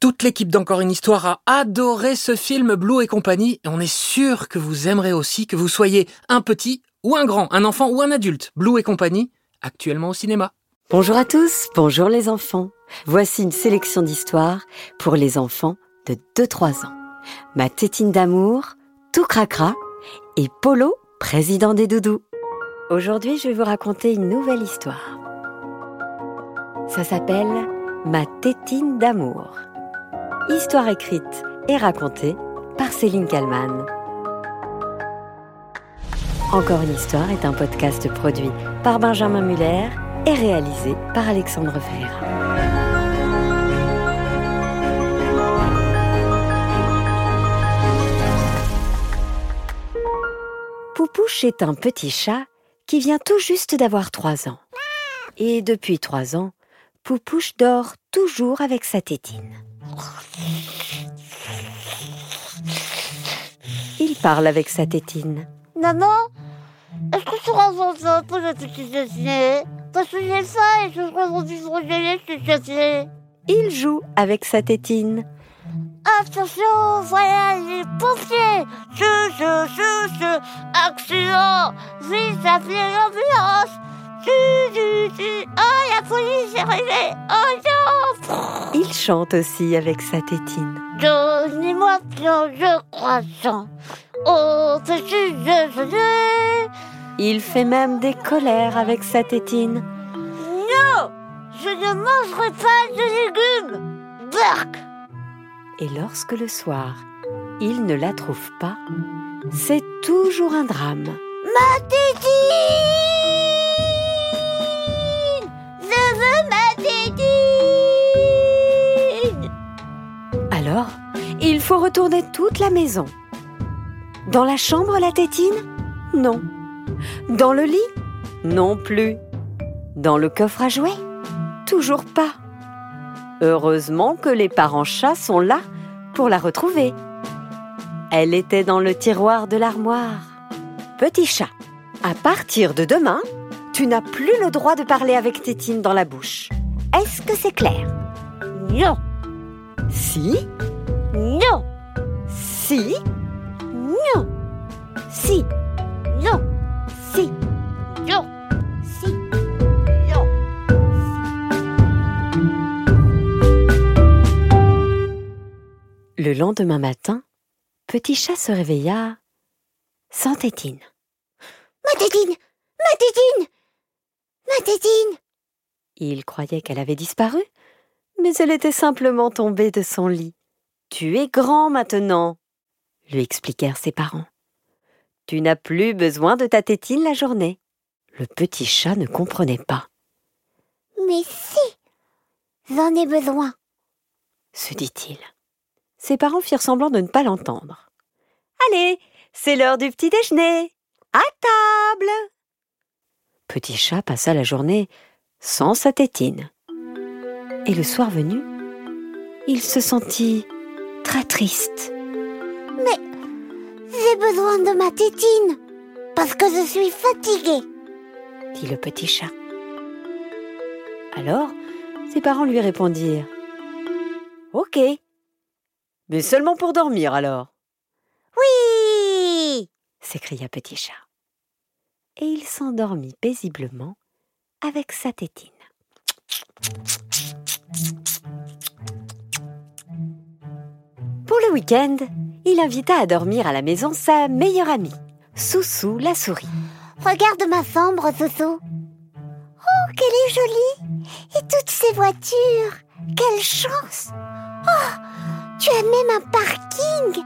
Toute l'équipe d'Encore une histoire a adoré ce film Blue et compagnie et on est sûr que vous aimerez aussi que vous soyez un petit ou un grand, un enfant ou un adulte. Blue et compagnie, actuellement au cinéma. Bonjour à tous, bonjour les enfants. Voici une sélection d'histoires pour les enfants de 2-3 ans. Ma tétine d'amour, tout cracra et Polo, président des doudous. Aujourd'hui, je vais vous raconter une nouvelle histoire. Ça s'appelle Ma tétine d'amour. Histoire écrite et racontée par Céline Kallmann. Encore une histoire est un podcast produit par Benjamin Muller et réalisé par Alexandre Ferreira. Poupouche est un petit chat qui vient tout juste d'avoir trois ans. Et depuis trois ans, Poupouche dort toujours avec sa tétine. Il parle avec sa tétine. Maman, est-ce que tu rends ça pour la petite dessinée Parce que j'ai faim et je crois qu'on suis cassé. Il joue avec sa tétine. Attention, voilà les pompiers Je, je, je, je, accident Vite, appelez l'ambulance oh, la police est arrivée Oh non. Il chante aussi avec sa tétine. Donnez-moi plein de croissants Oh, petit déjeuner Il fait même des colères avec sa tétine. Non Je ne mangerai pas de légumes. Berk Et lorsque le soir, il ne la trouve pas, c'est toujours un drame. Ma tétine faut retourner toute la maison. Dans la chambre, la tétine? Non. Dans le lit? Non plus. Dans le coffre à jouets? Toujours pas. Heureusement que les parents chats sont là pour la retrouver. Elle était dans le tiroir de l'armoire. Petit chat, à partir de demain, tu n'as plus le droit de parler avec Tétine dans la bouche. Est-ce que c'est clair? Non Si? Non Si. Non Si. Non Si. Non Si. Non Le lendemain matin, Petit chat se réveilla sans Tétine. Ma tétine! Ma tétine! Ma tétine! Il croyait qu'elle avait disparu, mais elle était simplement tombée de son lit. Tu es grand maintenant, lui expliquèrent ses parents. Tu n'as plus besoin de ta tétine la journée. Le petit chat ne comprenait pas, Mais si J'en ai besoin se dit-il. Ses parents firent semblant de ne pas l'entendre. Allez, c'est l'heure du petit déjeuner. À table. Petit chat passa la journée sans sa tétine. Et le soir venu, il se sentit très triste. J'ai besoin de ma tétine Parce que je suis fatiguée dit le petit chat. Alors, ses parents lui répondirent Ok. Mais seulement pour dormir alors Oui s'écria Petit Chat. Et il s'endormit paisiblement avec sa tétine. Pour le week-end, il invita à dormir à la maison sa meilleure amie, Soussou la souris. Regarde ma chambre, Soso. Oh, qu'elle est jolie. Et toutes ces voitures. Quelle chance. Oh, tu as même un parking.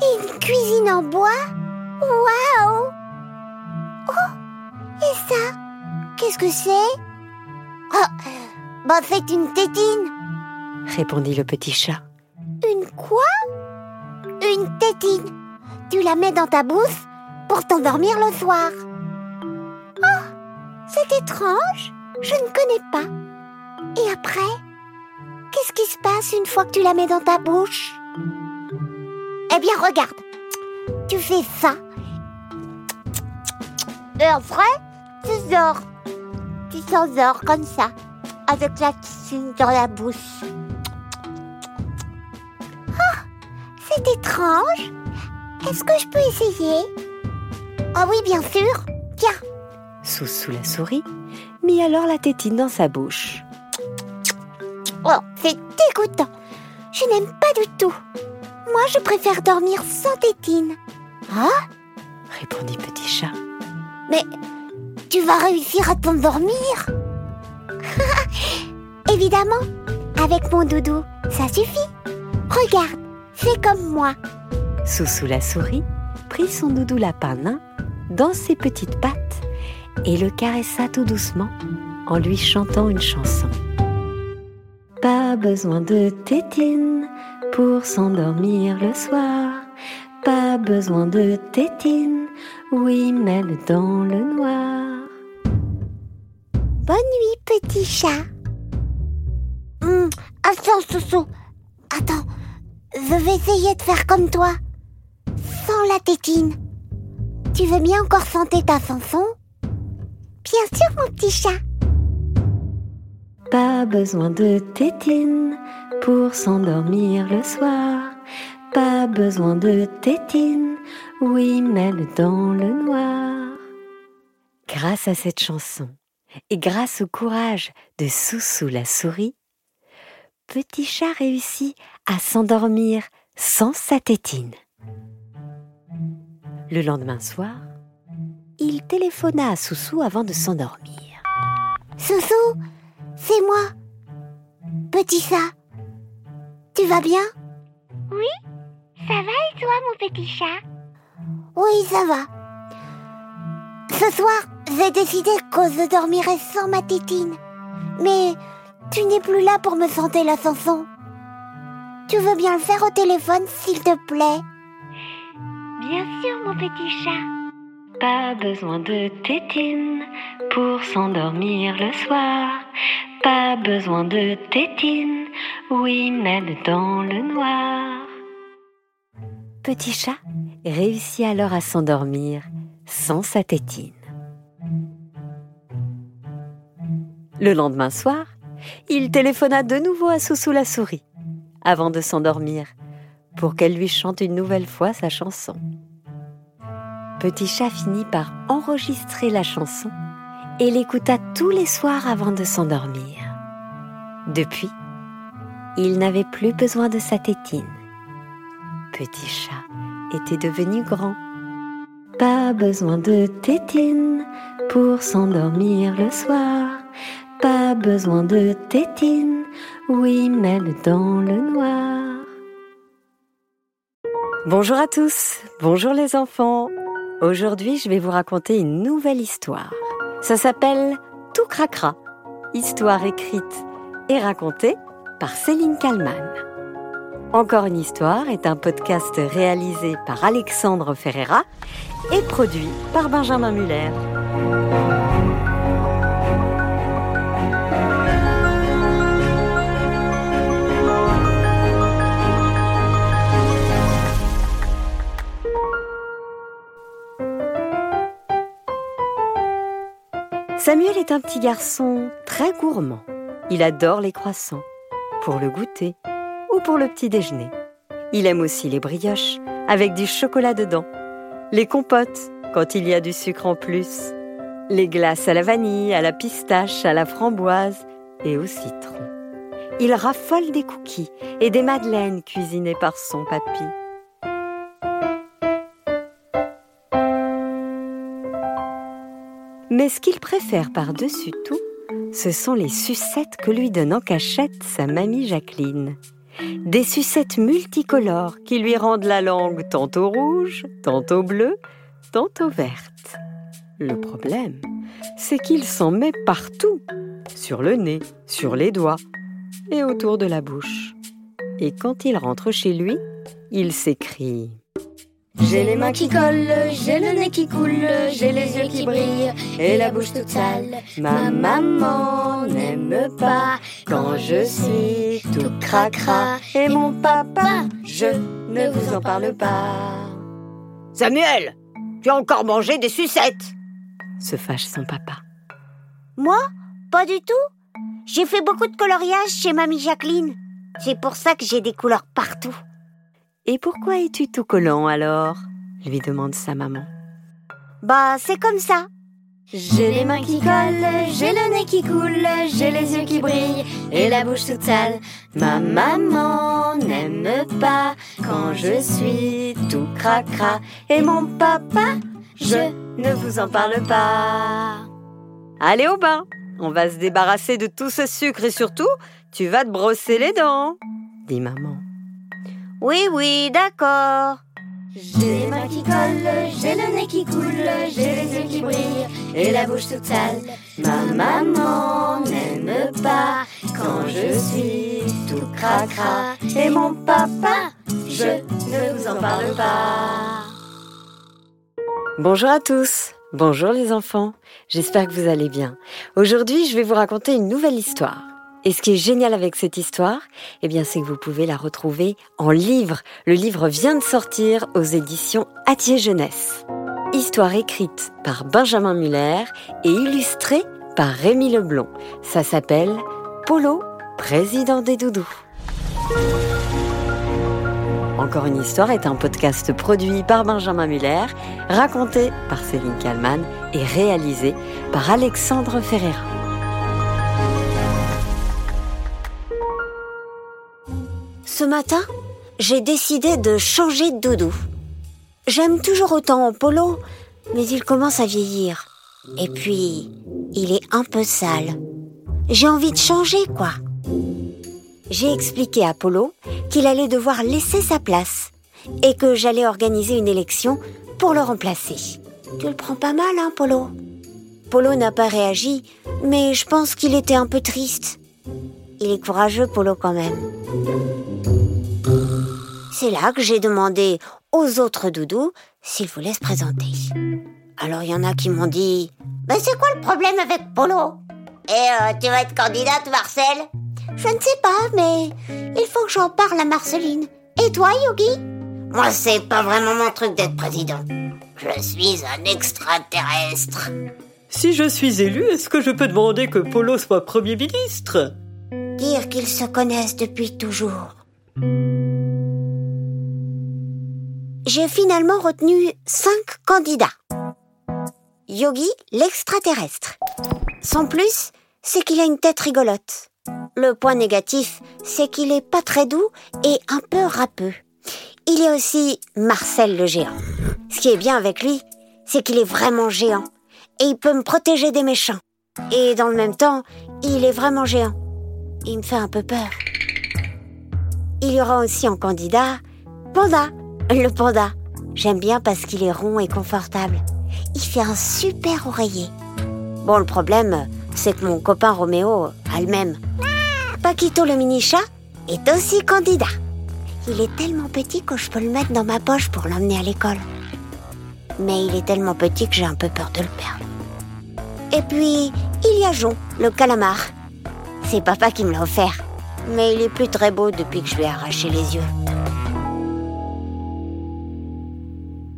Et une cuisine en bois. Waouh. Oh, et ça Qu'est-ce que c'est? Oh, bah c'est une tétine. Répondit le petit chat. Une quoi? Une tétine. Tu la mets dans ta bouche pour t'endormir le soir. Oh, c'est étrange. Je ne connais pas. Et après, qu'est-ce qui se passe une fois que tu la mets dans ta bouche? Eh bien, regarde. Tu fais ça. Et après, tu sors. Tu t'endors comme ça, avec la tétine dans la bouche. C'est étrange. Est-ce que je peux essayer? Ah oui, bien sûr. Tiens. Soussou la souris mit alors la tétine dans sa bouche. Oh, c'est dégoûtant. Je n'aime pas du tout. Moi, je préfère dormir sans tétine. Ah répondit Petit Chat. Mais tu vas réussir à t'endormir Évidemment, avec mon doudou, ça suffit. Regarde, fais comme moi. Soussou la souris prit son doudou lapin nain dans ses petites pattes et le caressa tout doucement en lui chantant une chanson. Pas besoin de tétine pour s'endormir le soir. Pas besoin de tétine, oui, même dans le noir. Bonne nuit, petit chat. Hum, attends, Soussou. Attends, je vais essayer de faire comme toi. Sans la tétine. Tu veux bien encore chanter ta chanson? Bien sûr, mon petit chat. Pas besoin de tétine pour s'endormir le soir. Pas besoin de tétine, oui, même dans le noir. Grâce à cette chanson et grâce au courage de Soussou la souris, Petit chat réussit à s'endormir sans sa tétine. Le lendemain soir, il téléphona à Soussou avant de s'endormir. Soussou, c'est moi. Petit chat. Tu vas bien? Oui, ça va et toi, mon petit chat? Oui, ça va. Ce soir, j'ai décidé que je dormirai sans ma tétine. Mais tu n'es plus là pour me chanter la chanson. Tu veux bien le faire au téléphone, s'il te plaît Bien sûr, mon petit chat. Pas besoin de tétine pour s'endormir le soir. Pas besoin de tétine, oui, même dans le noir. Petit chat réussit alors à s'endormir sans sa tétine. Le lendemain soir, il téléphona de nouveau à Soussou la souris avant de s'endormir pour qu'elle lui chante une nouvelle fois sa chanson. Petit chat finit par enregistrer la chanson et l'écouta tous les soirs avant de s'endormir. Depuis, il n'avait plus besoin de sa tétine. Petit chat était devenu grand. Pas besoin de tétine pour s'endormir le soir. Pas besoin de tétine, oui, même dans le noir. Bonjour à tous, bonjour les enfants. Aujourd'hui, je vais vous raconter une nouvelle histoire. Ça s'appelle Tout Cracra, histoire écrite et racontée par Céline Kallmann. Encore une histoire est un podcast réalisé par Alexandre Ferreira et produit par Benjamin Muller. Samuel est un petit garçon très gourmand. Il adore les croissants, pour le goûter ou pour le petit déjeuner. Il aime aussi les brioches avec du chocolat dedans, les compotes quand il y a du sucre en plus, les glaces à la vanille, à la pistache, à la framboise et au citron. Il raffole des cookies et des madeleines cuisinées par son papy. Mais ce qu'il préfère par-dessus tout, ce sont les sucettes que lui donne en cachette sa mamie Jacqueline. Des sucettes multicolores qui lui rendent la langue tantôt rouge, tantôt bleue, tantôt verte. Le problème, c'est qu'il s'en met partout, sur le nez, sur les doigts et autour de la bouche. Et quand il rentre chez lui, il s'écrie. J'ai les mains qui collent, j'ai le nez qui coule, j'ai les yeux qui brillent et la bouche toute sale. Ma maman n'aime pas quand je suis tout cracra et mon papa, je ne vous en parle pas. Samuel, tu as encore mangé des sucettes se fâche son papa. Moi? Pas du tout. J'ai fait beaucoup de coloriage chez Mamie Jacqueline. C'est pour ça que j'ai des couleurs partout. Et pourquoi es-tu tout collant alors? lui demande sa maman. Bah, c'est comme ça. J'ai les mains qui collent, j'ai le nez qui coule, j'ai les yeux qui brillent et la bouche toute sale. Ma maman n'aime pas quand je suis tout cracra et mon papa, je ne vous en parle pas. Allez au bain, on va se débarrasser de tout ce sucre et surtout, tu vas te brosser les dents, dit maman. Oui, oui, d'accord. J'ai les mains qui collent, j'ai le nez qui coule, j'ai les yeux qui brillent et la bouche toute sale. Ma maman n'aime pas quand je suis tout cracra et mon papa, je ne vous en parle pas. Bonjour à tous, bonjour les enfants, j'espère que vous allez bien. Aujourd'hui, je vais vous raconter une nouvelle histoire. Et ce qui est génial avec cette histoire, eh bien, c'est que vous pouvez la retrouver en livre. Le livre vient de sortir aux éditions Atier Jeunesse. Histoire écrite par Benjamin Muller et illustrée par Rémi Leblond. Ça s'appelle Polo, président des doudous. Encore une histoire est un podcast produit par Benjamin Muller, raconté par Céline Kallmann et réalisé par Alexandre Ferreira. Ce matin, j'ai décidé de changer de doudou. J'aime toujours autant Polo, mais il commence à vieillir. Et puis, il est un peu sale. J'ai envie de changer, quoi j'ai expliqué à Polo qu'il allait devoir laisser sa place et que j'allais organiser une élection pour le remplacer. Tu le prends pas mal, hein, Polo? Polo n'a pas réagi, mais je pense qu'il était un peu triste. Il est courageux, Polo, quand même. C'est là que j'ai demandé aux autres doudous s'ils voulaient se présenter. Alors il y en a qui m'ont dit Mais c'est quoi le problème avec Polo? Et euh, tu vas être candidate, Marcel? Je ne sais pas, mais il faut que j'en parle à Marceline. Et toi, Yogi? Moi, c'est pas vraiment mon truc d'être président. Je suis un extraterrestre. Si je suis élu, est-ce que je peux demander que Polo soit Premier ministre? Qu'ils se connaissent depuis toujours. J'ai finalement retenu cinq candidats. Yogi, l'extraterrestre. Sans plus, c'est qu'il a une tête rigolote. Le point négatif, c'est qu'il est pas très doux et un peu râpeux. Il a aussi Marcel le géant. Ce qui est bien avec lui, c'est qu'il est vraiment géant et il peut me protéger des méchants. Et dans le même temps, il est vraiment géant. Il me fait un peu peur. Il y aura aussi un candidat Panda, le panda. J'aime bien parce qu'il est rond et confortable. Il fait un super oreiller. Bon, le problème, c'est que mon copain Roméo a le même. Paquito le mini-chat est aussi candidat. Il est tellement petit que je peux le mettre dans ma poche pour l'emmener à l'école. Mais il est tellement petit que j'ai un peu peur de le perdre. Et puis, il y a Jon, le calamar. C'est papa qui me l'a offert. Mais il est plus très beau depuis que je lui ai arraché les yeux.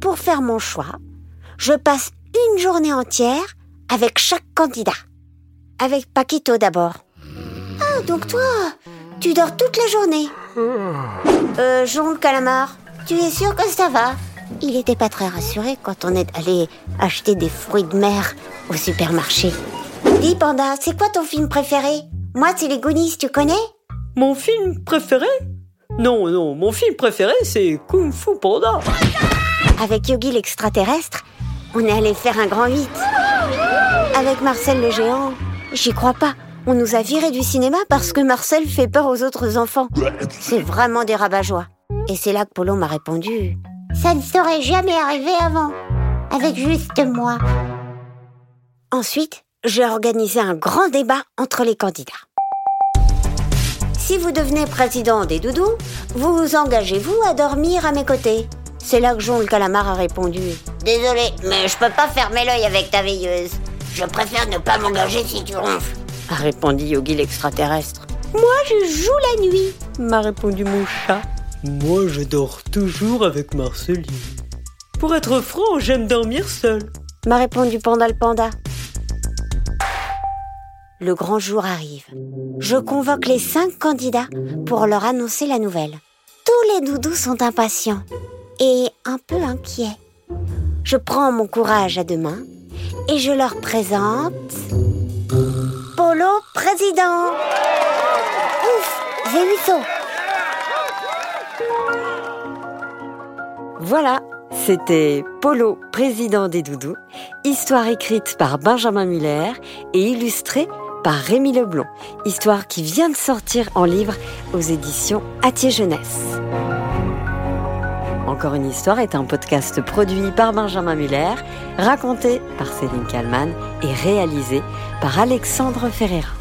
Pour faire mon choix, je passe une journée entière avec chaque candidat. Avec Paquito d'abord. Ah, donc toi, tu dors toute la journée. Euh, Jean le calamar, tu es sûr que ça va? Il était pas très rassuré quand on est allé acheter des fruits de mer au supermarché. Dis Panda, c'est quoi ton film préféré? Moi, c'est les Goonies, tu connais? Mon film préféré? Non, non, mon film préféré, c'est Kung Fu Panda. Avec Yogi l'extraterrestre, on est allé faire un grand 8. Avec Marcel le géant, j'y crois pas. On nous a virés du cinéma parce que Marcel fait peur aux autres enfants. C'est vraiment des rabat Et c'est là que Polo m'a répondu Ça ne serait jamais arrivé avant, avec juste moi. Ensuite, j'ai organisé un grand débat entre les candidats. si vous devenez président des doudous, vous engagez-vous à dormir à mes côtés? C'est là que Jean le calamar a répondu. Désolé, mais je peux pas fermer l'œil avec ta veilleuse. Je préfère ne pas m'engager si tu ronfles. A répondu Yogi l'extraterrestre. Moi, je joue la nuit. M'a répondu mon chat. Moi, je dors toujours avec Marceline. Pour être franc, j'aime dormir seul. M'a répondu Panda le panda. Le grand jour arrive. Je convoque les cinq candidats pour leur annoncer la nouvelle. Tous les doudous sont impatients et un peu inquiets. Je prends mon courage à deux mains et je leur présente Polo président. Ouf, j'ai. Voilà, c'était Polo, président des Doudous, histoire écrite par Benjamin Muller et illustrée par Rémi Leblond, histoire qui vient de sortir en livre aux éditions Atier Jeunesse. Encore une histoire est un podcast produit par Benjamin Muller, raconté par Céline Kallmann et réalisé par Alexandre Ferreira.